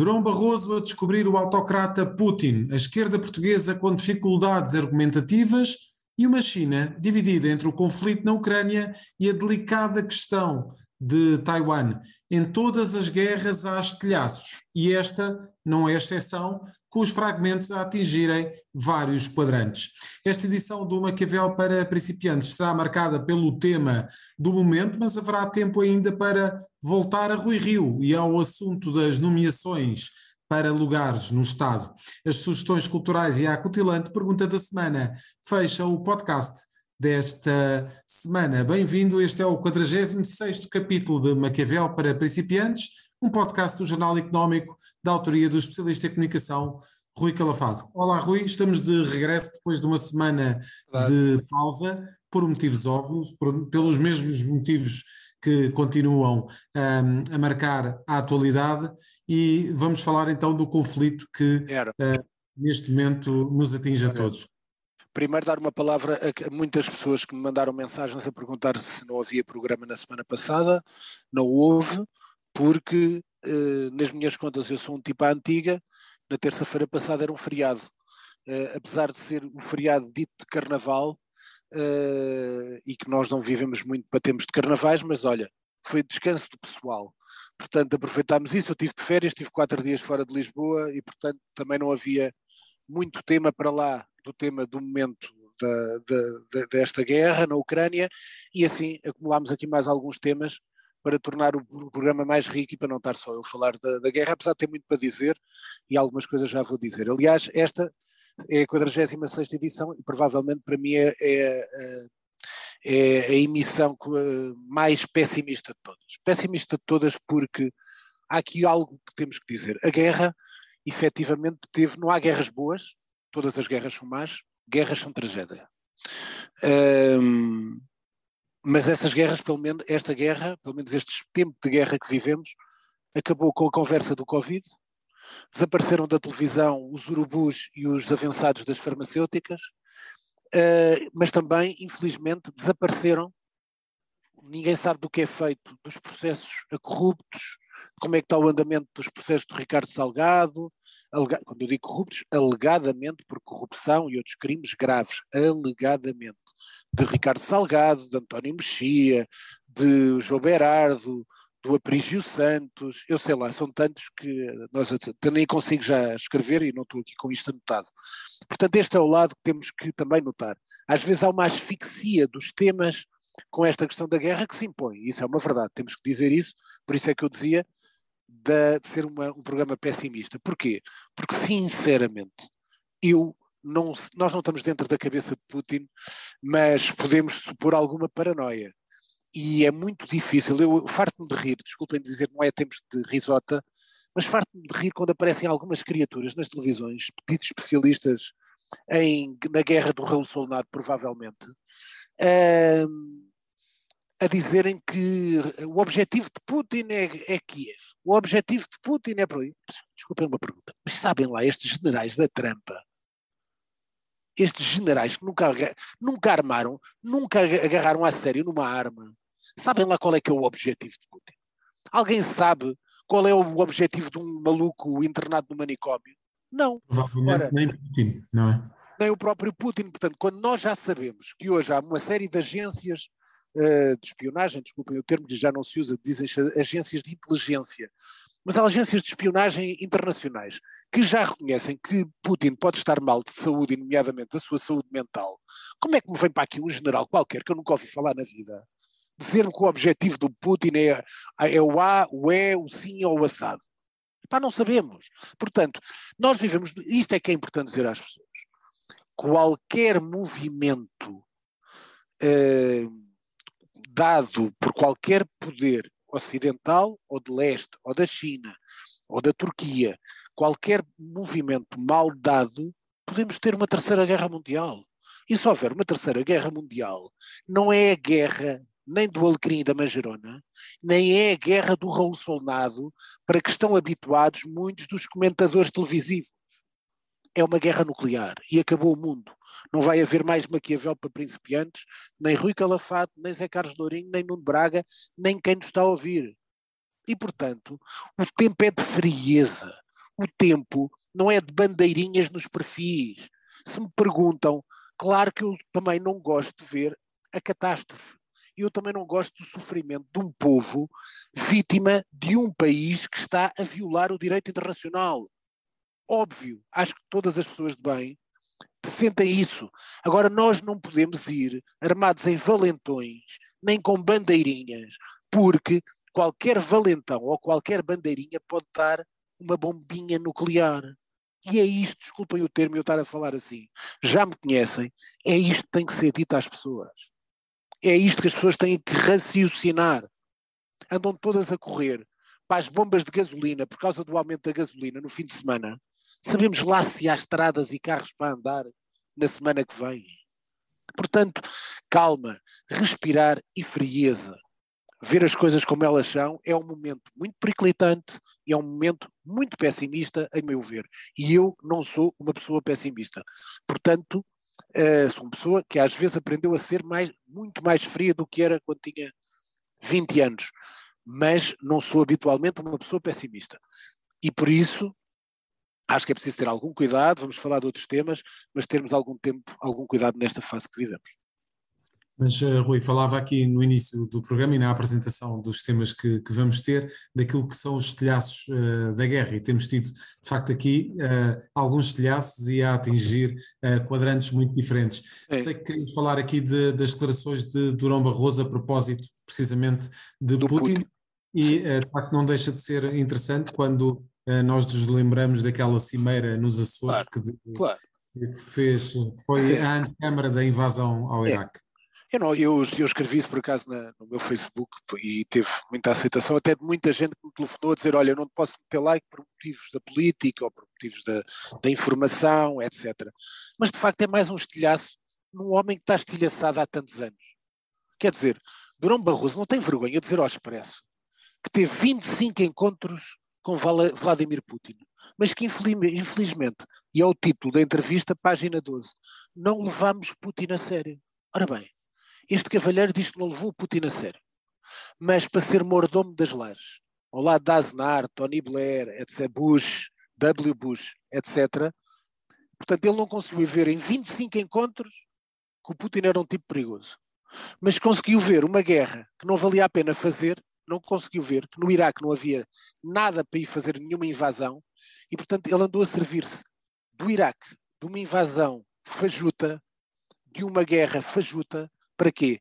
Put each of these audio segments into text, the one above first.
Durão Barroso a descobrir o autocrata Putin, a esquerda portuguesa com dificuldades argumentativas e uma China dividida entre o conflito na Ucrânia e a delicada questão de Taiwan. Em todas as guerras há estilhaços e esta não é exceção, com os fragmentos a atingirem vários quadrantes. Esta edição do Maquiavel para principiantes será marcada pelo tema do momento, mas haverá tempo ainda para voltar a Rui Rio e ao assunto das nomeações para lugares no Estado. As sugestões culturais e a acutilante pergunta da semana fecha o podcast desta semana. Bem-vindo, este é o 46º capítulo de Maquiavel para principiantes, um podcast do Jornal Económico da autoria do especialista em comunicação Rui Calafado. Olá Rui, estamos de regresso depois de uma semana de pausa, por motivos óbvios, por, pelos mesmos motivos que continuam um, a marcar a atualidade e vamos falar então do conflito que uh, neste momento nos atinge a todos. Primeiro dar uma palavra a muitas pessoas que me mandaram mensagens a perguntar se não havia programa na semana passada, não houve, porque nas minhas contas eu sou um tipo à antiga, na terça-feira passada era um feriado. Uh, apesar de ser um feriado dito de carnaval, uh, e que nós não vivemos muito, batemos de carnavais, mas olha, foi descanso do pessoal. Portanto, aproveitámos isso. Eu tive de férias, tive quatro dias fora de Lisboa e, portanto, também não havia muito tema para lá do tema do momento da, da, desta guerra na Ucrânia e assim acumulámos aqui mais alguns temas para tornar o programa mais rico e para não estar só eu a falar da, da, guerra, apesar de ter muito para dizer e algumas coisas já vou dizer. Aliás, esta é a 46 edição e provavelmente para mim é, é, é a emissão mais pessimista de todas. Pessimista de todas porque há aqui algo que temos que dizer. A guerra, efetivamente, teve, não há guerras boas, todas as guerras são más, guerras são tragédia. Mas essas guerras, pelo menos esta guerra, pelo menos este tempo de guerra que vivemos, acabou com a conversa do Covid, desapareceram da televisão os urubus e os avançados das farmacêuticas, uh, mas também, infelizmente, desapareceram. Ninguém sabe do que é feito dos processos corruptos, como é que está o andamento dos processos do Ricardo Salgado, alega, quando eu digo corruptos, alegadamente por corrupção e outros crimes graves, alegadamente, de Ricardo Salgado, de António Mexia, de João Berardo, do Aprígio Santos, eu sei lá, são tantos que nós nem consigo já escrever e não estou aqui com isto anotado. Portanto, este é o lado que temos que também notar. Às vezes há uma asfixia dos temas com esta questão da guerra que se impõe, isso é uma verdade, temos que dizer isso, por isso é que eu dizia de, de ser uma, um programa pessimista. Porquê? Porque, sinceramente, eu não, nós não estamos dentro da cabeça de Putin, mas podemos supor alguma paranoia. E é muito difícil. Eu farto-me de rir, desculpem dizer, não é tempos de risota, mas farto-me de rir quando aparecem algumas criaturas nas televisões, pedidos especialistas em, na guerra do Solnado, provavelmente, a dizerem que o objetivo de Putin é, é Kiev, o objetivo de Putin é. Desculpem uma pergunta, mas sabem lá, estes generais da trampa, estes generais que nunca, nunca armaram, nunca agarraram a sério numa arma, sabem lá qual é que é o objetivo de Putin? Alguém sabe qual é o objetivo de um maluco internado no manicômio? Não. Provavelmente Ora, nem Putin, não é? Nem o próprio Putin. Portanto, quando nós já sabemos que hoje há uma série de agências de espionagem, desculpem o termo que já não se usa, dizem agências de inteligência, mas há agências de espionagem internacionais que já reconhecem que Putin pode estar mal de saúde, nomeadamente da sua saúde mental. Como é que me vem para aqui um general qualquer que eu nunca ouvi falar na vida dizer-me que o objetivo do Putin é, é o A, o E, o sim ou o assado? Pá, não sabemos. Portanto, nós vivemos, isto é que é importante dizer às pessoas. Qualquer movimento eh, dado por qualquer poder ocidental ou de leste, ou da China, ou da Turquia, qualquer movimento mal dado, podemos ter uma terceira guerra mundial. E se houver uma terceira guerra mundial, não é a guerra nem do Alecrim da Manjerona, nem é a guerra do Raul Solnado, para que estão habituados muitos dos comentadores televisivos é uma guerra nuclear e acabou o mundo. Não vai haver mais Maquiavel para principiantes, nem Rui Calafato, nem Zé Carlos Lourinho, nem Nuno Braga, nem quem nos está a ouvir. E, portanto, o tempo é de frieza. o tempo não é de bandeirinhas nos perfis. Se me perguntam, claro que eu também não gosto de ver a catástrofe. Eu também não gosto do sofrimento de um povo vítima de um país que está a violar o direito internacional. Óbvio, acho que todas as pessoas de bem sentem isso. Agora, nós não podemos ir armados em valentões, nem com bandeirinhas, porque qualquer valentão ou qualquer bandeirinha pode dar uma bombinha nuclear. E é isto, desculpem o termo eu estar a falar assim, já me conhecem, é isto que tem que ser dito às pessoas. É isto que as pessoas têm que raciocinar. Andam todas a correr para as bombas de gasolina por causa do aumento da gasolina no fim de semana. Sabemos lá se há estradas e carros para andar na semana que vem. Portanto, calma, respirar e frieza ver as coisas como elas são é um momento muito periclitante e é um momento muito pessimista, a meu ver. E eu não sou uma pessoa pessimista. Portanto, uh, sou uma pessoa que às vezes aprendeu a ser mais, muito mais fria do que era quando tinha 20 anos. Mas não sou habitualmente uma pessoa pessimista. E por isso acho que é preciso ter algum cuidado, vamos falar de outros temas, mas termos algum tempo, algum cuidado nesta fase que vivemos. Mas, uh, Rui, falava aqui no início do programa e na apresentação dos temas que, que vamos ter, daquilo que são os estilhaços uh, da guerra, e temos tido, de facto, aqui uh, alguns estilhaços e a atingir quadrantes muito diferentes. É. Sei que queríamos falar aqui de, das declarações de Durão Barroso a propósito, precisamente, de Putin, Putin, e, de facto, não deixa de ser interessante quando nós nos lembramos daquela cimeira nos Açores claro, que, claro. que, fez, foi Sim. a antecâmara da invasão ao é. Iraque. Eu, não, eu, eu escrevi isso por acaso na, no meu Facebook e teve muita aceitação, até de muita gente que me telefonou a dizer: Olha, eu não posso meter like por motivos da política ou por motivos da, da informação, etc. Mas de facto é mais um estilhaço num homem que está estilhaçado há tantos anos. Quer dizer, Durão Barroso não tem vergonha de dizer ao expresso que teve 25 encontros com Vladimir Putin, mas que infelizmente, e é o título da entrevista, página 12, não levamos Putin a sério. Ora bem, este cavalheiro diz que não levou Putin a sério, mas para ser mordomo das lares, ao lado de Aznar, Tony Blair, etc., Bush, W. Bush, etc., portanto ele não conseguiu ver em 25 encontros que o Putin era um tipo perigoso. Mas conseguiu ver uma guerra que não valia a pena fazer, não conseguiu ver que no Iraque não havia nada para ir fazer nenhuma invasão, e portanto ele andou a servir-se do Iraque, de uma invasão fajuta, de uma guerra fajuta, para quê?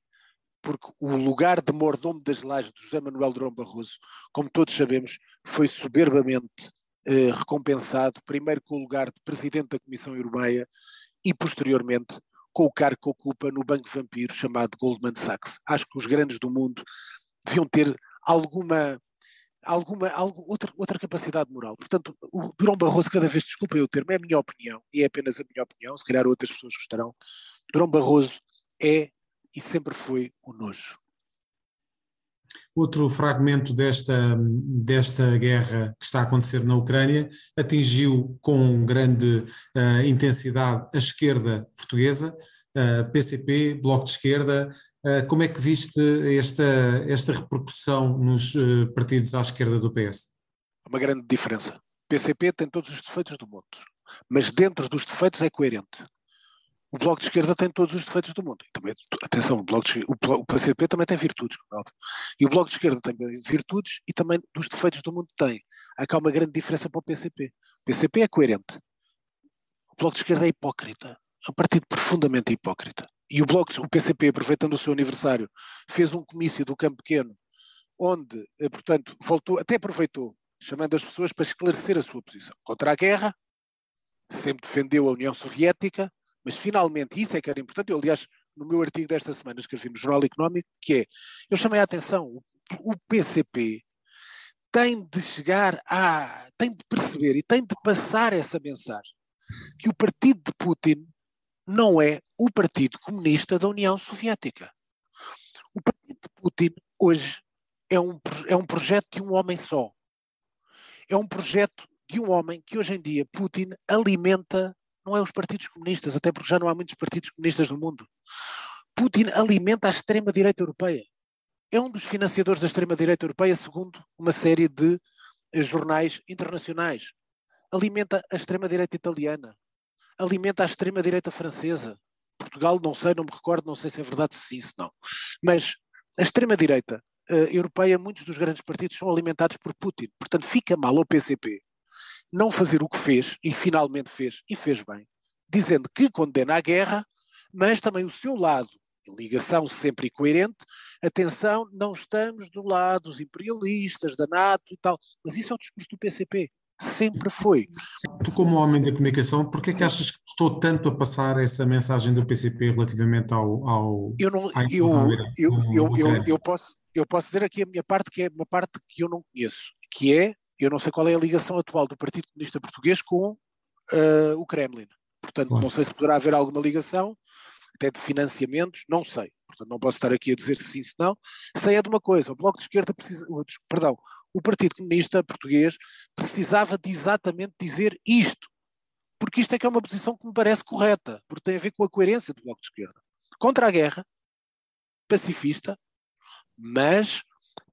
Porque o lugar de mordomo das lajes de José Manuel Durão Barroso, como todos sabemos, foi soberbamente eh, recompensado, primeiro com o lugar de presidente da Comissão Europeia e posteriormente com o cargo que ocupa no Banco Vampiro chamado Goldman Sachs. Acho que os grandes do mundo deviam ter alguma alguma, outra, outra capacidade moral. Portanto, o Durão Barroso, cada vez, desculpem o termo, é a minha opinião, e é apenas a minha opinião, se calhar outras pessoas gostarão. Durão Barroso é e sempre foi o nojo. Outro fragmento desta, desta guerra que está a acontecer na Ucrânia atingiu com grande uh, intensidade a esquerda portuguesa, uh, eh, PCP, Bloco de Esquerda. Uh, como é que viste esta, esta repercussão nos partidos à esquerda do PS? Uma grande diferença. PCP tem todos os defeitos do mundo, mas dentro dos defeitos é coerente o Bloco de Esquerda tem todos os defeitos do mundo. Também, atenção, o, bloco de, o, o PCP também tem virtudes, e o Bloco de Esquerda tem virtudes e também dos defeitos do mundo tem. Há cá uma grande diferença para o PCP. O PCP é coerente. O Bloco de Esquerda é hipócrita. É um partido profundamente hipócrita. E o Bloco, o PCP, aproveitando o seu aniversário, fez um comício do Campo Pequeno, onde, eh, portanto, voltou, até aproveitou, chamando as pessoas para esclarecer a sua posição contra a guerra, sempre defendeu a União Soviética, mas finalmente, isso é que era importante. Eu, aliás, no meu artigo desta semana escrevi no Jornal Económico, que é, eu chamei a atenção, o, o PCP tem de chegar a, tem de perceber e tem de passar essa mensagem, que o partido de Putin não é o Partido Comunista da União Soviética. O partido de Putin hoje é um, é um projeto de um homem só. É um projeto de um homem que hoje em dia Putin alimenta não é os partidos comunistas, até porque já não há muitos partidos comunistas no mundo. Putin alimenta a extrema-direita europeia. É um dos financiadores da extrema-direita europeia, segundo uma série de eh, jornais internacionais. alimenta a extrema-direita italiana, alimenta a extrema-direita francesa. Portugal, não sei, não me recordo, não sei se é verdade se se não. Mas a extrema-direita uh, europeia, muitos dos grandes partidos são alimentados por Putin. Portanto, fica mal ao PCP não fazer o que fez, e finalmente fez, e fez bem, dizendo que condena a guerra, mas também o seu lado, ligação sempre coerente, atenção, não estamos do lado dos imperialistas, da NATO e tal, mas isso é o discurso do PCP sempre foi. Tu, como homem da comunicação, porquê é que achas que estou tanto a passar essa mensagem do PCP relativamente ao. ao eu, não, eu, eu, eu, eu, eu, posso, eu posso dizer aqui a minha parte, que é uma parte que eu não conheço, que é, eu não sei qual é a ligação atual do Partido Comunista Português com uh, o Kremlin. Portanto, claro. não sei se poderá haver alguma ligação, até de financiamentos, não sei. Portanto, não posso estar aqui a dizer sim, se não. Sei é de uma coisa, o Bloco de Esquerda precisa, perdão, o Partido Comunista Português precisava de exatamente dizer isto, porque isto é que é uma posição que me parece correta, porque tem a ver com a coerência do Bloco de Esquerda. Contra a guerra, pacifista, mas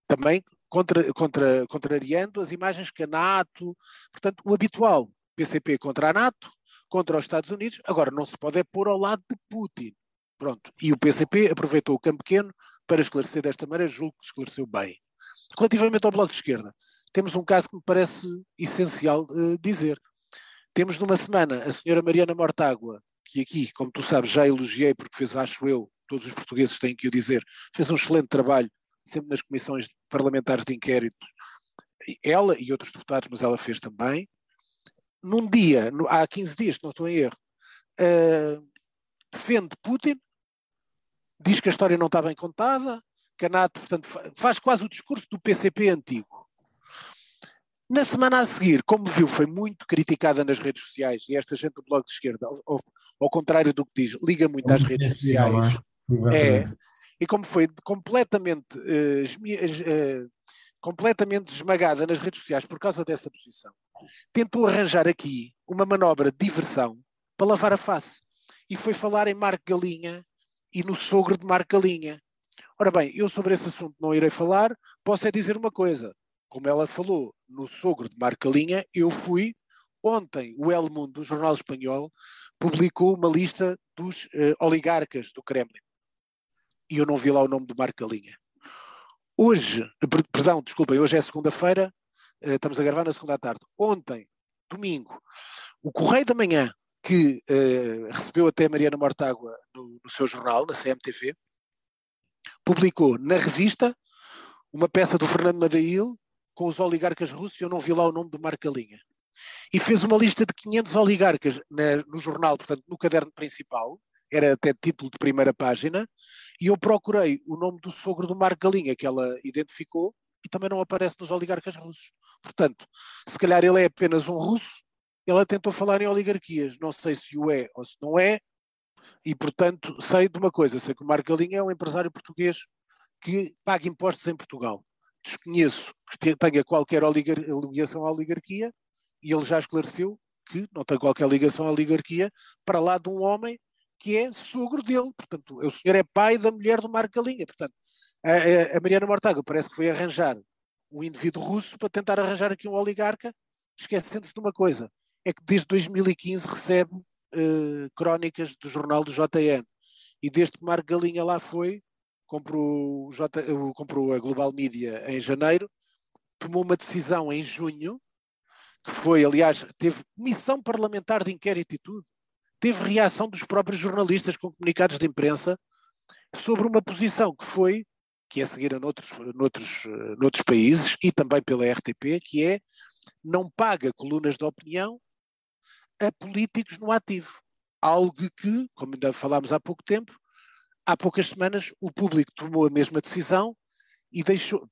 também contra, contra, contrariando as imagens que a NATO, portanto, o habitual, PCP contra a NATO, contra os Estados Unidos, agora não se pode é pôr ao lado de Putin. Pronto. E o PCP aproveitou o campo pequeno para esclarecer desta maneira, julgo que esclareceu bem. Relativamente ao Bloco de Esquerda, temos um caso que me parece essencial uh, dizer. Temos numa semana a senhora Mariana Mortágua, que aqui, como tu sabes, já elogiei porque fez, acho eu, todos os portugueses têm que o dizer, fez um excelente trabalho sempre nas comissões parlamentares de inquérito, ela e outros deputados, mas ela fez também. Num dia, no, há 15 dias, não estou em erro, uh, defende Putin, diz que a história não está bem contada, Canato, portanto, faz quase o discurso do PCP antigo. Na semana a seguir, como viu, foi muito criticada nas redes sociais, e esta gente do Bloco de Esquerda, ao, ao contrário do que diz, liga muito às redes sociais. É, e como foi completamente, uh, uh, completamente esmagada nas redes sociais por causa dessa posição, tentou arranjar aqui uma manobra de diversão para lavar a face. E foi falar em Marco Galinha e no sogro de Marco Galinha. Ora bem, eu sobre esse assunto não irei falar, posso é dizer uma coisa. Como ela falou no sogro de Marcalinha, eu fui. Ontem, o El Mundo, o jornal espanhol, publicou uma lista dos uh, oligarcas do Kremlin. E eu não vi lá o nome de Marcalinha. Hoje, perdão, desculpem, hoje é segunda-feira, uh, estamos a gravar na segunda tarde. Ontem, domingo, o Correio da Manhã, que recebeu até Mariana Mortágua no, no seu jornal, na CMTV, publicou na revista uma peça do Fernando Madail com os oligarcas russos, eu não vi lá o nome do Marcalinha. E fez uma lista de 500 oligarcas na, no jornal, portanto, no caderno principal, era até título de primeira página, e eu procurei o nome do sogro do Marcalinha, que ela identificou, e também não aparece nos oligarcas russos. Portanto, se calhar ele é apenas um russo, ela tentou falar em oligarquias, não sei se o é ou se não é, e, portanto, sei de uma coisa, sei que o Marco Galinha é um empresário português que paga impostos em Portugal. Desconheço que tenha qualquer ligação à oligarquia e ele já esclareceu que não tem qualquer ligação à oligarquia para lá de um homem que é sogro dele. Portanto, o senhor é pai da mulher do Marco Galinha. Portanto, a, a Mariana Mortágua parece que foi arranjar um indivíduo russo para tentar arranjar aqui um oligarca, esquecendo-se de uma coisa, é que desde 2015 recebe uh, crónicas do jornal do JN. E desde que Marco Galinha lá foi, comprou, J, comprou a Global Media em janeiro, tomou uma decisão em junho, que foi, aliás, teve missão parlamentar de inquérito e tudo, teve reação dos próprios jornalistas com comunicados de imprensa sobre uma posição que foi, que é seguida noutros, noutros, noutros países e também pela RTP, que é não paga colunas de opinião a políticos no ativo. Algo que, como ainda falámos há pouco tempo, há poucas semanas o público tomou a mesma decisão e deixou,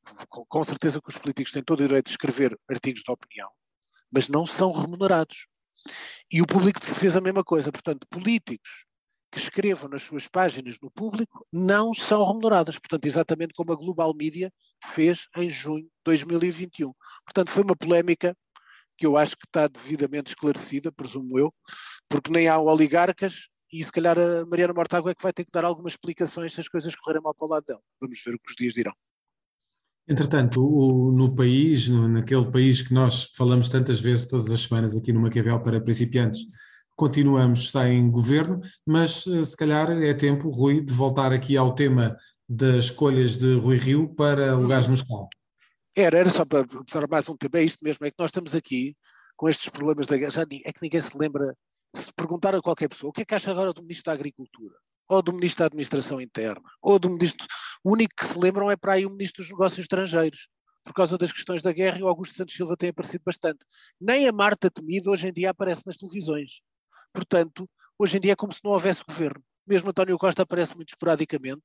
com certeza que os políticos têm todo o direito de escrever artigos de opinião, mas não são remunerados. E o público fez a mesma coisa. Portanto, políticos que escrevam nas suas páginas no público não são remuneradas. Portanto, exatamente como a Global Media fez em junho de 2021. Portanto, foi uma polémica que eu acho que está devidamente esclarecida, presumo eu, porque nem há oligarcas e se calhar a Mariana Mortágua é que vai ter que dar algumas explicações se as coisas correrem mal para o lado dela. Vamos ver o que os dias dirão. Entretanto, o, no país, no, naquele país que nós falamos tantas vezes, todas as semanas aqui no Maquiavel para principiantes, continuamos sem governo, mas eh, se calhar é tempo, Rui, de voltar aqui ao tema das escolhas de Rui Rio para lugares no Estado. Era, era só para dar mais um tema, é isto mesmo, é que nós estamos aqui com estes problemas da guerra, é que ninguém se lembra, se perguntar a qualquer pessoa, o que é que acha agora do Ministro da Agricultura? Ou do Ministro da Administração Interna? Ou do Ministro, o único que se lembram é para aí o Ministro dos Negócios Estrangeiros, por causa das questões da guerra e o Augusto Santos Silva tem aparecido bastante. Nem a Marta Temido hoje em dia aparece nas televisões. Portanto, hoje em dia é como se não houvesse governo mesmo António Costa aparece muito esporadicamente.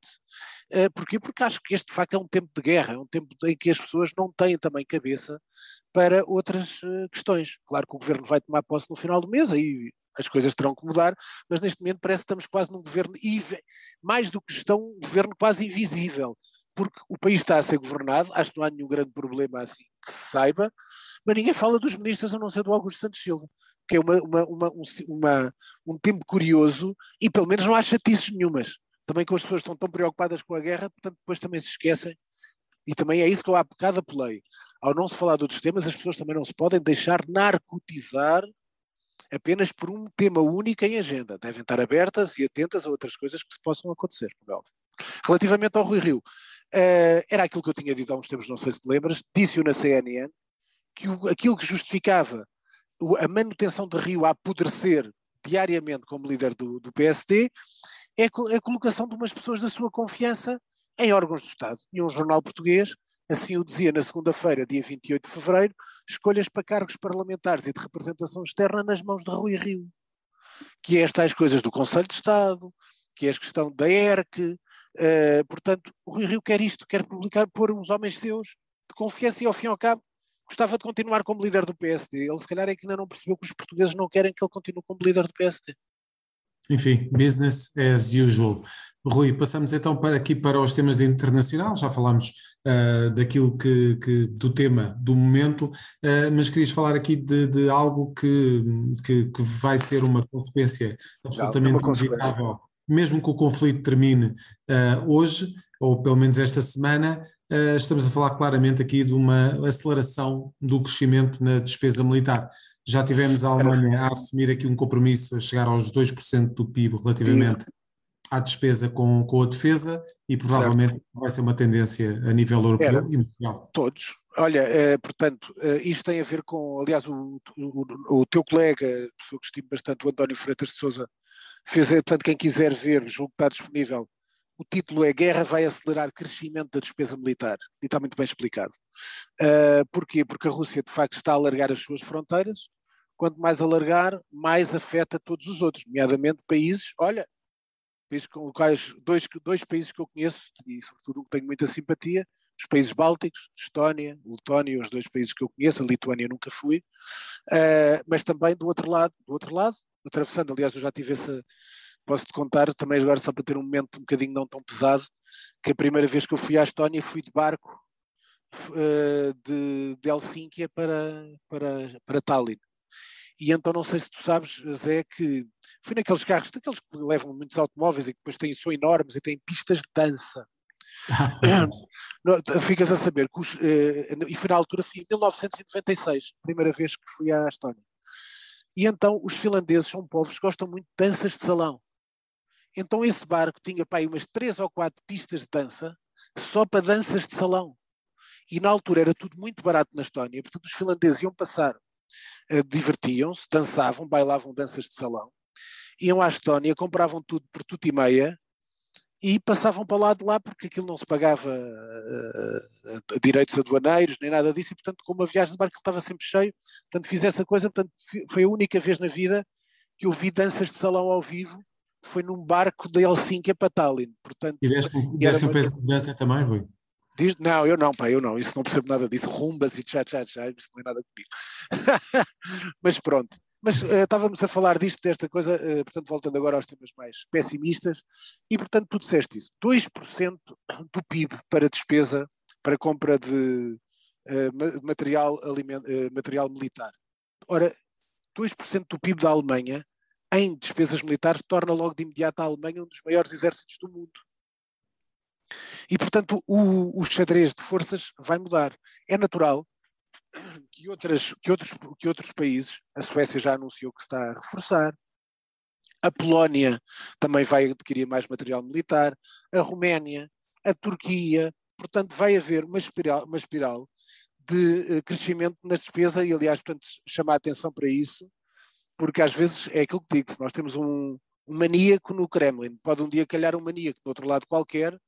Uh, porquê? Porque acho que este de facto é um tempo de guerra, é um tempo em que as pessoas não têm também cabeça para outras uh, questões. Claro que o governo vai tomar posse no final do mês, aí as coisas terão que mudar, mas neste momento parece que estamos quase num governo, mais do que gestão, um governo quase invisível, porque o país está a ser governado, acho que não há nenhum grande problema assim que se saiba, mas ninguém fala dos ministros a não ser do Augusto Santos Silva que é uma, uma, uma, um, uma, um tempo curioso e pelo menos não há chatices nenhumas. Também que as pessoas estão tão preocupadas com a guerra, portanto depois também se esquecem. E também é isso que eu há bocado apelei. Ao não se falar de outros temas, as pessoas também não se podem deixar narcotizar apenas por um tema único em agenda. Devem estar abertas e atentas a outras coisas que se possam acontecer. Relativamente ao Rui Rio, uh, era aquilo que eu tinha dito há uns tempos, não sei se te lembras, disse-o na CNN, que o, aquilo que justificava a manutenção de Rio a apodrecer diariamente como líder do, do PSD é a colocação de umas pessoas da sua confiança em órgãos do Estado. E um jornal português assim o dizia na segunda-feira, dia 28 de fevereiro, escolhas para cargos parlamentares e de representação externa nas mãos de Rui Rio. Que é estas coisas do Conselho de Estado, que é a questão da ERC. Uh, portanto, o Rui Rio quer isto, quer publicar, pôr uns homens seus de confiança e, ao fim e ao cabo, gostava de continuar como líder do PSD. Ele, se calhar, é que ainda não percebeu que os portugueses não querem que ele continue como líder do PSD. Enfim, business as usual. Rui, passamos então para aqui para os temas de internacional, já falámos uh, daquilo que, que, do tema do momento, uh, mas querias falar aqui de, de algo que, que, que, vai ser uma consequência absolutamente inevitável, mesmo que o conflito termine uh, hoje, ou pelo menos esta semana, estamos a falar claramente aqui de uma aceleração do crescimento na despesa militar. Já tivemos a Alemanha a assumir aqui um compromisso a chegar aos 2% do PIB relativamente à despesa com, com a defesa e provavelmente certo. vai ser uma tendência a nível europeu Era. e mundial. Todos. Olha, eh, portanto, eh, isto tem a ver com, aliás, o, o, o teu colega, pessoa que estimo bastante, o António Freitas de Souza, fez, portanto, quem quiser ver, julgo que está disponível, o título é Guerra vai acelerar crescimento da despesa militar. E está muito bem explicado. Uh, porquê? Porque a Rússia, de facto, está a alargar as suas fronteiras. Quanto mais alargar, mais afeta todos os outros, nomeadamente países, olha, países com quais, dois, dois países que eu conheço, e sobretudo tenho muita simpatia, os países bálticos, Estónia, Letónia, os dois países que eu conheço, a Lituânia nunca fui, uh, mas também do outro lado, do outro lado, atravessando, aliás, eu já tive essa, Posso-te contar também agora, só para ter um momento um bocadinho não tão pesado, que a primeira vez que eu fui à Estónia fui de barco uh, de, de Helsínquia para, para, para Tallinn. E então não sei se tu sabes, Zé, que fui naqueles carros, daqueles que levam muitos automóveis e que depois têm, são enormes e têm pistas de dança. Ficas a saber que os, uh, e foi na altura, fui em 1996, primeira vez que fui à Estónia. E então os finlandeses são povos que gostam muito de danças de salão. Então esse barco tinha aí umas três ou quatro pistas de dança só para danças de salão. E na altura era tudo muito barato na Estónia, portanto os finlandeses iam passar, uh, divertiam-se, dançavam, bailavam danças de salão, iam à Estónia, compravam tudo por tudo e meia e passavam para lá de lá porque aquilo não se pagava uh, direitos aduaneiros nem nada disso e portanto como a viagem de barco estava sempre cheio, portanto fiz essa coisa, portanto foi a única vez na vida que eu vi danças de salão ao vivo foi num barco de Helsinki para Tallinn. Portanto, e deste, deste um peso de dança também, Rui? Diz, não, eu não, pá, eu não, isso não percebo nada disso, rumbas e tchá, tchá, tchá, isso não é nada comigo. Mas pronto, mas uh, estávamos a falar disto, desta coisa, uh, portanto, voltando agora aos temas mais pessimistas, e portanto tu disseste isso, 2% do PIB para despesa, para compra de uh, material, aliment, material militar. Ora, 2% do PIB da Alemanha em despesas militares torna logo de imediato a Alemanha um dos maiores exércitos do mundo. E, portanto, o, o xadrez de forças vai mudar. É natural que, outras, que, outros, que outros países, a Suécia já anunciou que está a reforçar, a Polónia também vai adquirir mais material militar, a Roménia, a Turquia, portanto vai haver uma espiral, uma espiral de eh, crescimento na despesa e aliás, portanto, chamar a atenção para isso, porque às vezes é aquilo que digo, nós temos um, um maníaco no Kremlin, pode um dia calhar um maníaco do outro lado qualquer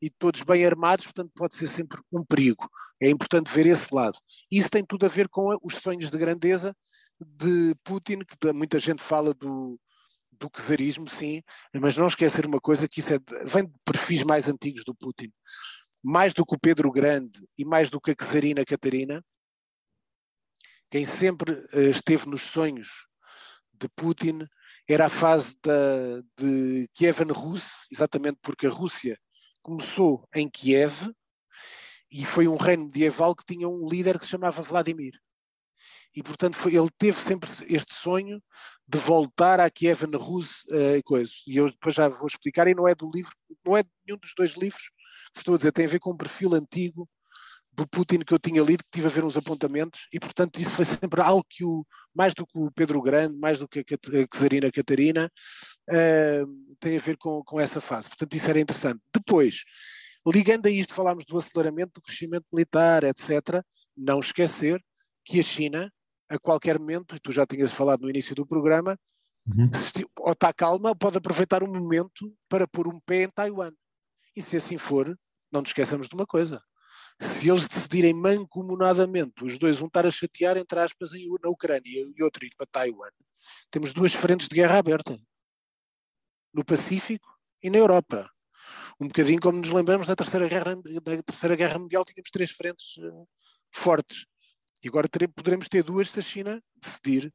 e todos bem armados, portanto pode ser sempre um perigo. É importante ver esse lado. Isso tem tudo a ver com os sonhos de grandeza de Putin, que muita gente fala do, do czarismo, sim, mas não esquecer uma coisa que isso é, vem de perfis mais antigos do Putin. Mais do que o Pedro Grande e mais do que a czarina Catarina, quem sempre uh, esteve nos sonhos de Putin era a fase da, de Kievan Rus, exatamente porque a Rússia começou em Kiev e foi um reino medieval que tinha um líder que se chamava Vladimir. E, portanto, foi, ele teve sempre este sonho de voltar à Kievan Rus uh, e coisa. E eu depois já vou explicar, e não é do livro, não é nenhum dos dois livros que estou a dizer, tem a ver com um perfil antigo do Putin que eu tinha lido, que tive a ver uns apontamentos, e portanto isso foi sempre algo que o, mais do que o Pedro Grande, mais do que a Cesarina Catarina, uh, tem a ver com, com essa fase. Portanto, isso era interessante. Depois, ligando a isto, falámos do aceleramento do crescimento militar, etc. Não esquecer que a China, a qualquer momento, e tu já tinhas falado no início do programa, uhum. se, ou está calma, pode aproveitar um momento para pôr um pé em Taiwan. E se assim for, não nos esqueçamos de uma coisa se eles decidirem mancomunadamente, os dois, um estar a chatear, entre aspas, na Ucrânia e outro ir para Taiwan, temos duas frentes de guerra aberta. No Pacífico e na Europa. Um bocadinho como nos lembramos da Terceira Guerra, da terceira guerra Mundial, tínhamos três frentes uh, fortes. E agora poderemos ter duas se a China decidir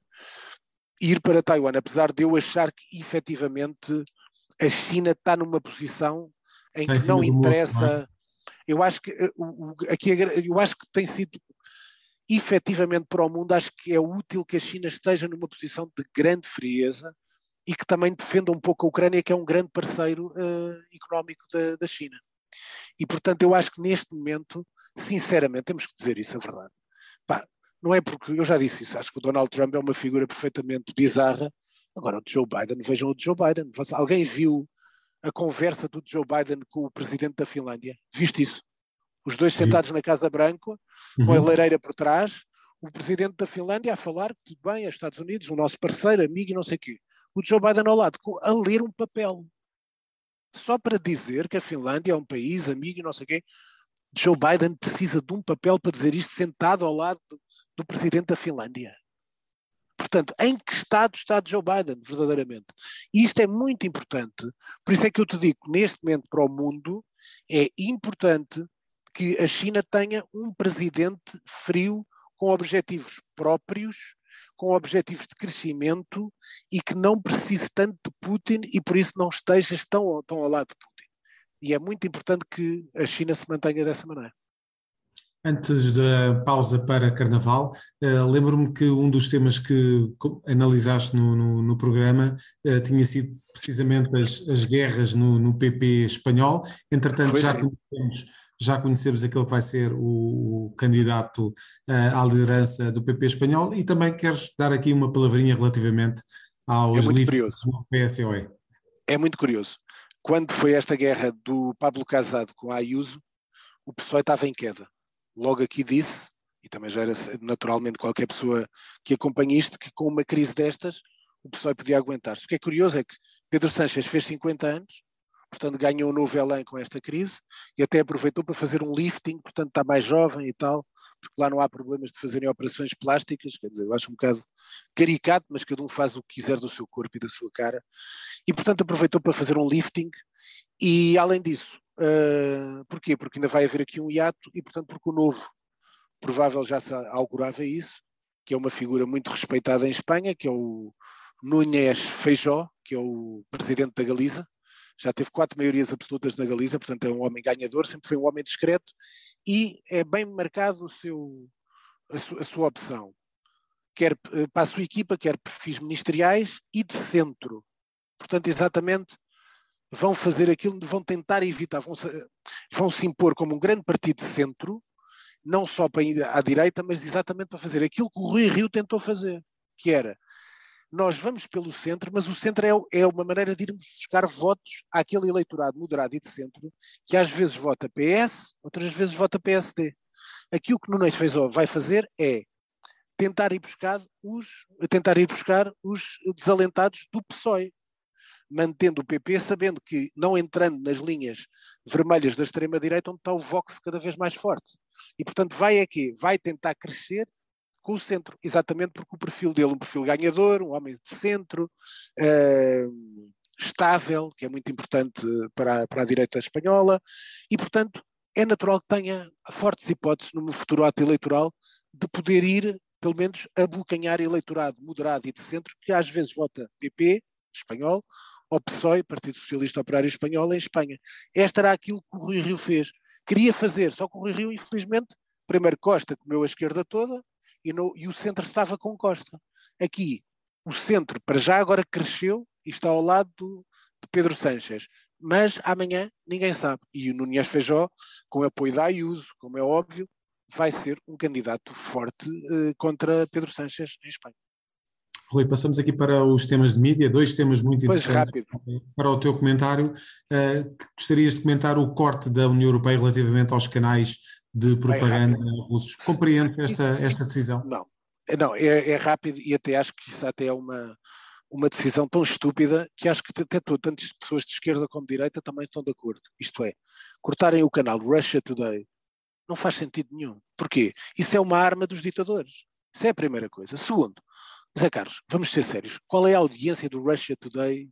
ir para Taiwan, apesar de eu achar que efetivamente a China está numa posição em que não interessa. Eu acho que eh, aqui eu acho que tem sido efetivamente para o mundo, acho que é útil que a China esteja numa posição de grande frieza e que também defenda um pouco a Ucrânia, que é um grande parceiro uh, económico da, da, China. E, portanto, eu acho que neste momento, sinceramente, temos que dizer isso, é verdade. Pá, não é porque, eu já disse isso, acho que o Donald Trump é uma figura perfeitamente bizarra. Agora, o Joe Biden, vejam o Joe Biden. Alguém viu a conversa do Joe Biden com o presidente da Finlândia. Viste isso? Os dois sentados Sim. na Casa Branca, com uhum. a lareira por trás, o presidente da Finlândia a falar, tudo bem, é Estados Unidos, o nosso parceiro, amigo e não sei o quê. O Joe Biden ao lado, a ler um papel. Só para dizer que a Finlândia é um país amigo e não sei o quê. Joe Biden precisa de um papel para dizer isto sentado ao lado do, do presidente da Finlândia. Portanto, em que estado está Joe Biden, verdadeiramente? E isto é muito importante. Por isso é que eu te digo, neste momento para o mundo, é importante que a China tenha um presidente frio com objetivos próprios, com objetivos de crescimento e que não precise tanto de Putin e por isso não estejas tão, tão ao lado de Putin. E é muito importante que a China se mantenha dessa maneira. Antes da pausa para Carnaval, uh, lembro-me que um dos temas que analisaste no, no, no programa uh, tinha sido precisamente as, as guerras no, no, PP espanhol. Entretanto, já conhecemos, já conhecemos aquele que vai ser o, o candidato uh, à liderança do PP espanhol e também queres dar aqui uma palavrinha relativamente aos é livros do PSOE. É muito curioso. Quando foi esta guerra do Pablo Casado com a Ayuso, o PSOE estava em queda logo aqui disse, e também já era naturalmente qualquer pessoa que acompanha isto, que com uma crise destas o pessoal podia aguentar-se. O que é curioso é que Pedro Sanches fez 50 anos, portanto ganhou um novo elan com esta crise e até aproveitou para fazer um lifting, portanto está mais jovem e tal, porque lá não há problemas de fazerem operações plásticas, quer dizer, eu acho um bocado caricato, mas cada um faz o que quiser do seu corpo e da sua cara, e portanto aproveitou para fazer um lifting e além disso, Uh, porquê? Porque ainda vai haver aqui um hiato e, portanto, porque o novo provável já se augurava isso, que é uma figura muito respeitada em Espanha, que é o Núñez Feijó, que é o presidente da Galiza, já teve quatro maiorias absolutas na Galiza, portanto é um homem ganhador, sempre foi um homem discreto e é bem marcado o seu, a, su, a sua opção, quer eh, para a sua equipa, quer perfis ministeriais e de centro. Portanto, exatamente vão fazer aquilo, vão tentar evitar, vão se, vão se impor como um grande partido de centro, não só para ir à direita, mas exatamente para fazer aquilo que o Rui Rio tentou fazer, que era nós vamos pelo centro, mas o centro é, é, uma maneira de irmos buscar votos àquele eleitorado moderado e de centro, que às vezes vota PS, outras vezes vota PSD. Aquilo que Nunes Feijó vai fazer é tentar ir buscar os, tentar ir buscar os desalentados do PSOE, mantendo o PP, sabendo que não entrando nas linhas vermelhas da extrema-direita, onde está o Vox cada vez mais forte. E, portanto, vai aqui, vai tentar crescer com o centro, exatamente porque o perfil dele, um perfil ganhador, um homem de centro, uh, estável, que é muito importante para a, para a direita espanhola, e, portanto, é natural que tenha fortes hipóteses no futuro ato eleitoral de poder ir, pelo menos, abocanhar eleitorado moderado e de centro, que às vezes vota PP, espanhol, ou PSOE, Partido Socialista Operário Espanhol, em Espanha. Esta era aquilo que o Rui Rio fez. Queria fazer, só que o Rui Rio, infelizmente, primeiro Costa comeu a esquerda toda e, no, e o centro estava com Costa. Aqui, o centro, para já, agora cresceu e está ao lado do, de Pedro Sanches. Mas amanhã ninguém sabe. E o Nunes Feijó, com apoio da Ayuso, como é óbvio, vai ser um candidato forte uh, contra Pedro Sanches em Espanha. Rui, passamos aqui para os temas de mídia, dois temas muito pois interessantes rápido. para o teu comentário. Uh, gostarias de comentar o corte da União Europeia relativamente aos canais de propaganda é russos. Compreende esta, esta decisão? Não, não é, é, rápido e até acho que isso até é uma, uma decisão tão estúpida que acho que até tantas pessoas de esquerda como de direita também estão de acordo. Isto é, cortarem o canal Russia Today não faz sentido nenhum. Porquê? Isso é uma arma dos ditadores. Isso é a primeira coisa. Segundo, Zé Carlos, vamos ser sérios. Qual é a audiência do Russia Today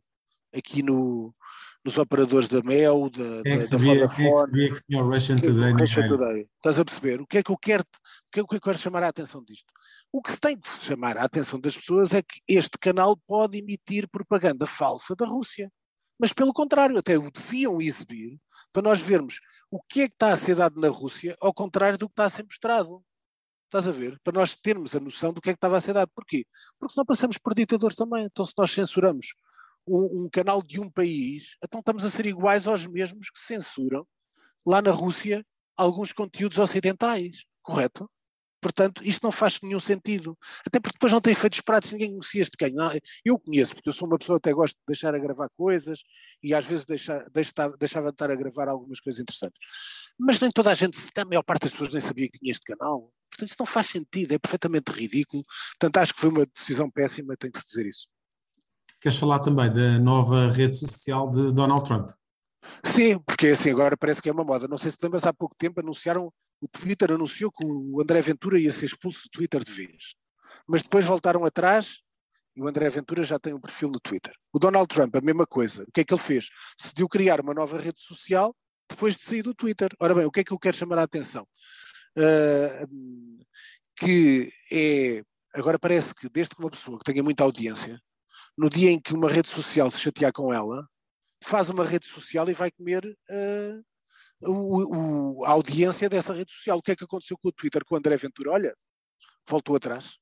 aqui no, nos operadores da Mel, da, é da, da Vodafone? É que tinha o Russian Today, Russia Today. Estás a perceber? O que é que eu quero, o que é que eu quero chamar a atenção disto? O que se tem que chamar a atenção das pessoas é que este canal pode emitir propaganda falsa da Rússia. Mas pelo contrário, até o deviam exibir para nós vermos o que é que está a ser dado na Rússia, ao contrário do que está a ser mostrado. Estás a ver? Para nós termos a noção do que é que estava a ser dado. Porquê? Porque senão passamos por ditadores também. Então, se nós censuramos um, um, canal de um país, então estamos a ser iguais aos mesmos que censuram lá na Rússia alguns conteúdos ocidentais. Correto? Portanto, isto não faz nenhum sentido. Até porque depois não tem efeitos práticos, ninguém conhecia este quem. Não, eu conheço, porque eu sou uma pessoa que até gosto de deixar a gravar coisas e às vezes deixa, deixa, deixava de estar a gravar algumas coisas interessantes. Mas nem toda a gente, a maior parte das pessoas nem sabia que tinha este canal. Portanto, isto não faz sentido, é perfeitamente ridículo. Portanto, acho que foi uma decisão péssima, tem que se dizer isso. Queres falar também da nova rede social de Donald Trump? Sim, porque assim agora parece que é uma moda. Não sei se te lembras, há pouco tempo anunciaram o Twitter anunciou que o André Ventura ia ser expulso do Twitter de vez. Mas depois voltaram atrás e o André Ventura já tem um perfil no Twitter. O Donald Trump, a mesma coisa. O que é que ele fez? Decidiu criar uma nova rede social depois de sair do Twitter. Ora bem, o que é que eu quero chamar a atenção? Uh, que é. Agora parece que, desde que uma pessoa que tenha muita audiência, no dia em que uma rede social se chatear com ela, faz uma rede social e vai comer uh, o, o, a audiência dessa rede social. O que é que aconteceu com o Twitter com o André Ventura? Olha, voltou atrás.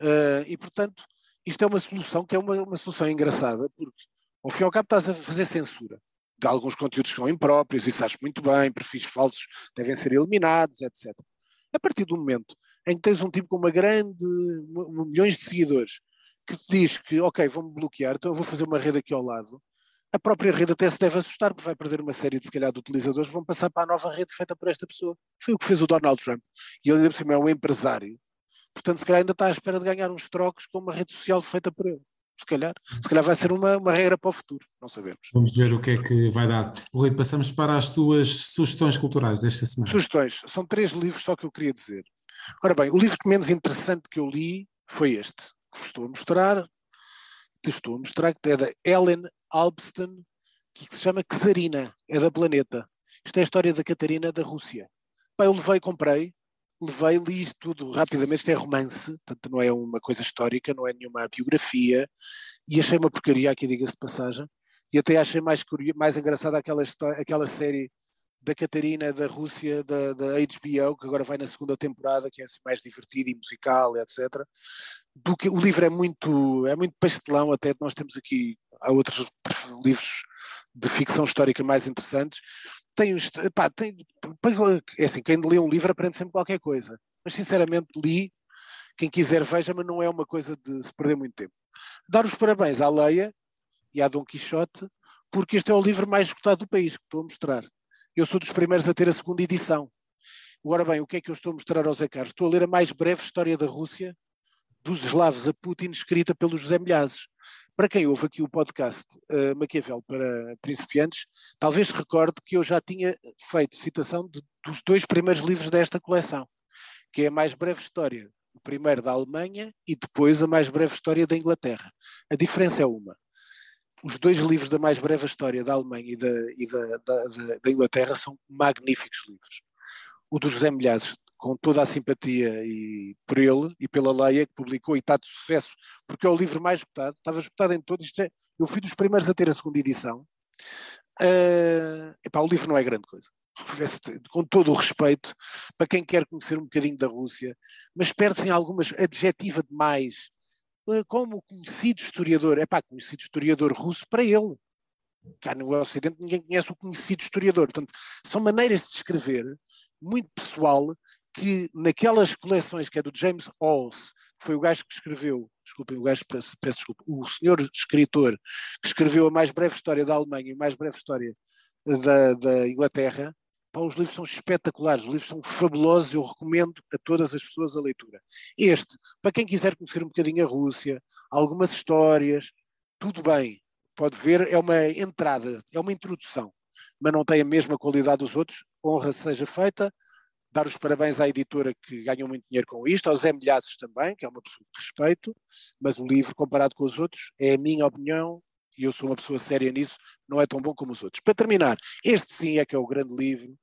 Uh, e, portanto, isto é uma solução que é uma, uma solução engraçada, porque, ao fim e ao cabo, estás a fazer censura de alguns conteúdos que são impróprios, isso acho muito bem, perfis falsos devem ser eliminados, etc. A partir do momento em que tens um tipo com uma grande, milhões de seguidores, que te diz que, ok, vão-me bloquear, então eu vou fazer uma rede aqui ao lado, a própria rede até se deve assustar, porque vai perder uma série de, se calhar, de utilizadores, vão passar para a nova rede feita por esta pessoa. Foi o que fez o Donald Trump. E ele, por cima, é um empresário. Portanto, se calhar ainda está à espera de ganhar uns trocos com uma rede social feita por ele. Se calhar, se calhar vai ser uma, uma regra para o futuro, não sabemos. Vamos ver o que é que vai dar. Rui, passamos para as suas sugestões culturais desta semana. Sugestões. São três livros só que eu queria dizer. Ora bem, o livro menos interessante que eu li foi este, que vos estou a mostrar, te estou a mostrar, que é da Ellen Albston, que se chama Czarina, é da Planeta. Isto é a história da Catarina da Rússia. Bem, eu levei, comprei, levei, li isto tudo. Rapidamente, isto é romance, portanto não é uma coisa histórica, não é nenhuma biografia, e achei uma porcaria aqui, diga-se de passagem, e até achei mais, mais engraçada aquela, aquela série da Catarina da Rússia, da, da, HBO, que agora vai na segunda temporada, que é assim mais divertido e musical, etc. Do que, o livro é muito, é muito pastelão, até nós temos aqui, há outros livros de ficção histórica mais interessantes. Tem, pá, tem, é assim, quem lê um livro aprende sempre qualquer coisa, mas sinceramente li, quem quiser veja, mas não é uma coisa de se perder muito tempo. Dar os parabéns à Leia e à Dom Quixote, porque este é o livro mais esgotado do país que estou a mostrar. Eu sou dos primeiros a ter a segunda edição. Agora bem, o que é que eu estou a mostrar ao Zé Carlos? Estou a ler a mais breve história da Rússia, dos eslavos a Putin, escrita pelo José Milhazes. Para quem ouve aqui o podcast uh, Maquiavel para principiantes, talvez recorde que eu já tinha feito citação de, dos dois primeiros livros desta coleção, que é a mais breve história, o primeiro da Alemanha e depois a mais breve história da Inglaterra. A diferença é uma os dois livros da mais breve história da Alemanha e da, e da, da, da Inglaterra são magníficos livros. O do José Milhares, com toda a simpatia e por ele e pela Leia, que publicou e está de sucesso, porque é o livro mais esgotado, estava esgotado em todos. É, eu fui dos primeiros a ter a segunda edição. Uh, epá, o livro não é grande coisa. Com todo o respeito para quem quer conhecer um bocadinho da Rússia, mas perde-se em algumas adjetiva demais como conhecido historiador, é pá, conhecido historiador russo para ele. Cá no Ocidente ninguém conhece o conhecido historiador. Portanto, são maneiras de escrever muito pessoal que naquelas coleções que é do James Hawes, que foi o gajo que escreveu, desculpem, o gajo, peço, peço desculpa, o senhor escritor que escreveu a mais breve história da Alemanha e a mais breve história da, da Inglaterra, Pá, os livros são espetaculares, os livros são fabulosos, eu recomendo a todas as pessoas a leitura. Este, para quem quiser conhecer um bocadinho a Rússia, algumas histórias, tudo bem, pode ver, é uma entrada, é uma introdução, mas não tem a mesma qualidade dos outros, honra seja feita, dar os parabéns à editora que ganhou muito dinheiro com isto, ao Zé também, que é uma pessoa de respeito, mas o livro, comparado com os outros, é a minha opinião, e eu sou uma pessoa séria nisso, não é tão bom como os outros. Para terminar, este sim é que é o grande livro,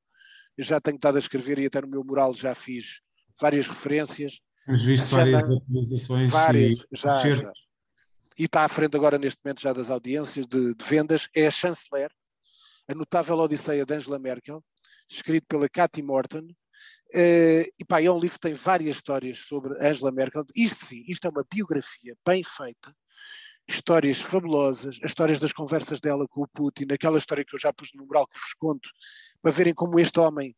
eu já tenho estado a escrever e até no meu mural já fiz várias referências. Temos visto várias atualizações. Várias, e... já, já. E está à frente agora neste momento já das audiências de, de vendas. É a Chanceler, a notável Odisseia de Angela Merkel, escrito pela Cathy Morton. Uh, e pá, é um livro que tem várias histórias sobre Angela Merkel. Isto sim, isto é uma biografia bem feita, histórias fabulosas, as histórias das conversas dela com o Putin, aquela história que eu já pus no mural que vos conto, para verem como este homem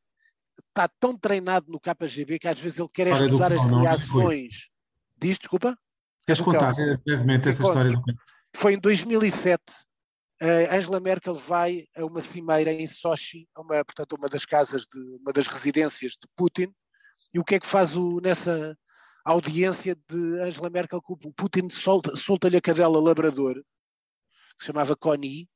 está tão treinado no KGB que às vezes ele quer estudar as reações. Diz, desculpa? Queres contar brevemente essa história? Do... Foi em 2007. A Angela Merkel vai a uma cimeira em Sochi, uma, portanto, uma das casas, de, uma das residências de Putin, e o que é que faz o, nessa, a audiência de Angela Merkel com o Putin solta-lhe solta a cadela labrador, que se chamava Connie,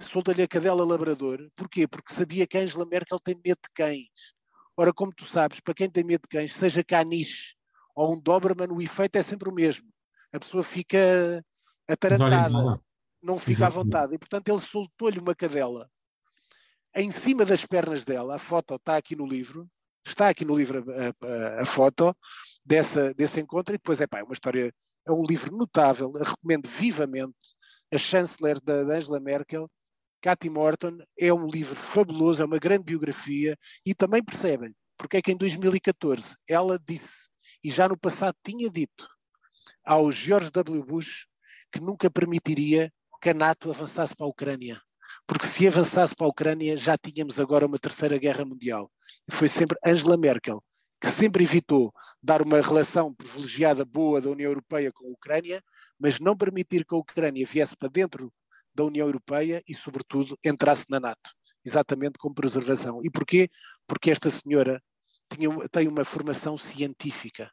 solta-lhe a cadela labrador. Porquê? Porque sabia que Angela Merkel tem medo de cães. Ora, como tu sabes, para quem tem medo de cães, seja caniche ou um Doberman, o efeito é sempre o mesmo. A pessoa fica atarantada, não fica à vontade. E, portanto, ele soltou-lhe uma cadela em cima das pernas dela. A foto está aqui no livro. Está aqui no livro a, a, a foto dessa, desse encontro, e depois é pá, é uma história, é um livro notável, recomendo vivamente, a chanceler da, da Angela Merkel, Cathy Morton, é um livro fabuloso, é uma grande biografia, e também percebem porque é que em 2014 ela disse, e já no passado tinha dito, ao George W. Bush que nunca permitiria que a NATO avançasse para a Ucrânia. Porque se avançasse para a Ucrânia já tínhamos agora uma terceira guerra mundial. E foi sempre Angela Merkel que sempre evitou dar uma relação privilegiada boa da União Europeia com a Ucrânia, mas não permitir que a Ucrânia viesse para dentro da União Europeia e, sobretudo, entrasse na NATO, exatamente com preservação. E porquê? Porque esta senhora tinha, tem uma formação científica.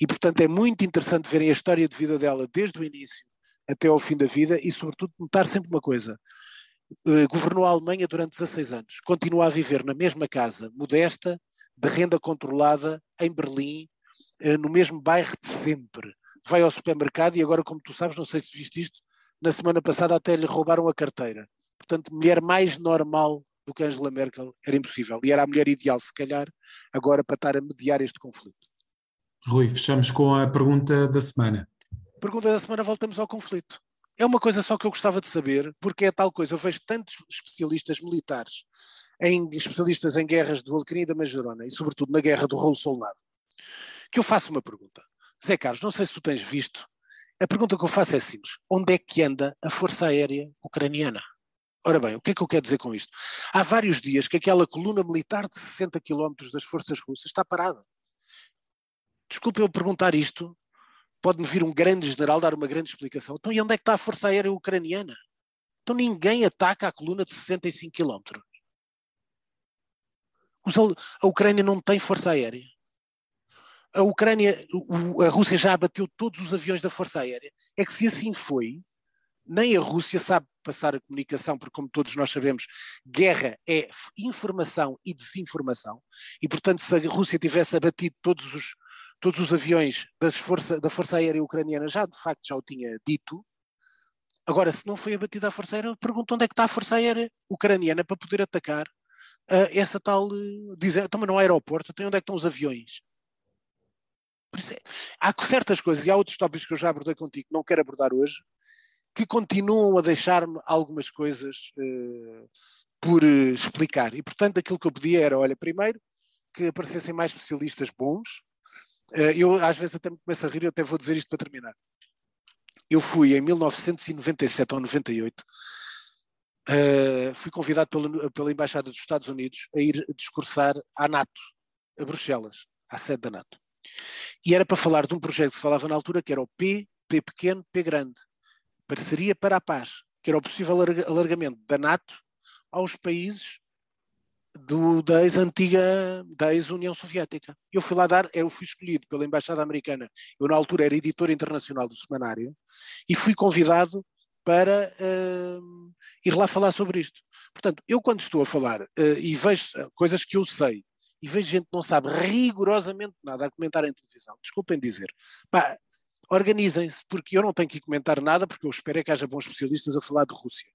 E, portanto, é muito interessante verem a história de vida dela desde o início até ao fim da vida e, sobretudo, notar sempre uma coisa. Uh, governou a Alemanha durante 16 anos, continua a viver na mesma casa, modesta, de renda controlada em Berlim, eh, no mesmo bairro de sempre. Vai ao supermercado e agora, como tu sabes, não sei se viste isto, na semana passada até lhe roubaram a carteira. Portanto, mulher mais normal do que Angela Merkel era impossível. E era a mulher ideal, se calhar, agora para estar a mediar este conflito. Rui, fechamos com a pergunta da semana. Pergunta da semana, voltamos ao conflito. É uma coisa só que eu gostava de saber, porque é tal coisa, eu vejo tantos especialistas militares em especialistas em guerras do Alcrim e da Majorona, e sobretudo na guerra do rolo solnado, que eu faço uma pergunta. Zé Carlos, não sei se tu tens visto, a pergunta que eu faço é simples. Onde é que anda a Força Aérea Ucraniana? Ora bem, o que é que eu quero dizer com isto? Há vários dias que aquela coluna militar de 60 quilómetros das forças russas está parada. Desculpe eu perguntar isto, pode-me vir um grande general dar uma grande explicação. Então, e onde é que está a Força Aérea Ucraniana? Então ninguém ataca a coluna de 65 quilómetros. A Ucrânia não tem força aérea. A Ucrânia, a Rússia já abateu todos os aviões da força aérea. É que se assim foi, nem a Rússia sabe passar a comunicação, porque como todos nós sabemos, guerra é informação e desinformação, e portanto se a Rússia tivesse abatido todos os, todos os aviões força, da Força Aérea Ucraniana, já de facto já o tinha dito, Agora, se não foi abatida a Força Aérea, pergunto onde é que está a Força Aérea Ucraniana para poder atacar uh, essa tal. Uh, dizer, também no aeroporto, tem onde é que estão os aviões? É, há certas coisas, e há outros tópicos que eu já abordei contigo, não quero abordar hoje, que continuam a deixar-me algumas coisas uh, por uh, explicar. E, portanto, aquilo que eu pedia era, olha, primeiro, que aparecessem mais especialistas bons. Uh, eu, às vezes, até me começo a rir, eu até vou dizer isto para terminar eu fui em 1997 ou 98, uh, eh, fui convidado pela Embaixada dos Estados Unidos a ir discursar à NATO, a Bruxelas, à sede da NATO. E era para falar de um projeto que se falava na altura, que era o P, P pequeno, P grande, Parceria para a Paz, que era o possível alargamento da NATO aos países do, da ex-antiga, da ex-União Soviética. Eu fui lá dar, eu fui escolhido pela Embaixada Americana, eu na altura era editor internacional do semanário, e fui convidado para uh, ir lá falar sobre isto. Portanto, eu quando estou a falar uh, e vejo coisas que eu sei, e vejo gente que não sabe rigorosamente nada a comentar em televisão, desculpem dizer, pá, organizem-se, porque eu não tenho que comentar nada, porque eu espero é que haja bons especialistas a falar de Rússia.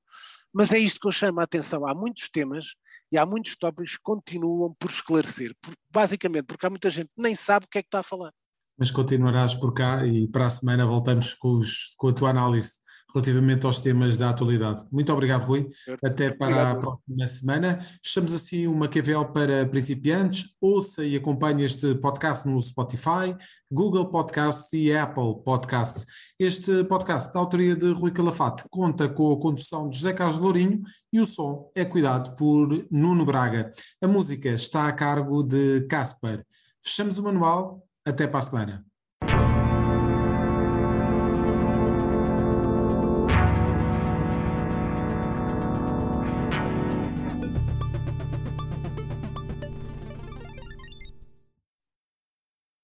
Mas é isto que eu chamo a atenção. Há muitos temas e há muitos tópicos que continuam por esclarecer, basicamente porque há muita gente que nem sabe o que é que está a falar. Mas continuarás por cá e para a semana voltamos com, os, com a tua análise relativamente aos temas da atualidade. Muito obrigado, Rui. Até para obrigado. a próxima semana. Estamos assim uma QVL para principiantes. Ouça e acompanhe este podcast no Spotify, Google Podcasts e Apple Podcasts. Este podcast, da autoria de Rui Calafate, conta com a condução de José Carlos Lourinho e o som é cuidado por Nuno Braga. A música está a cargo de Casper. Fechamos o manual. Até para a semana.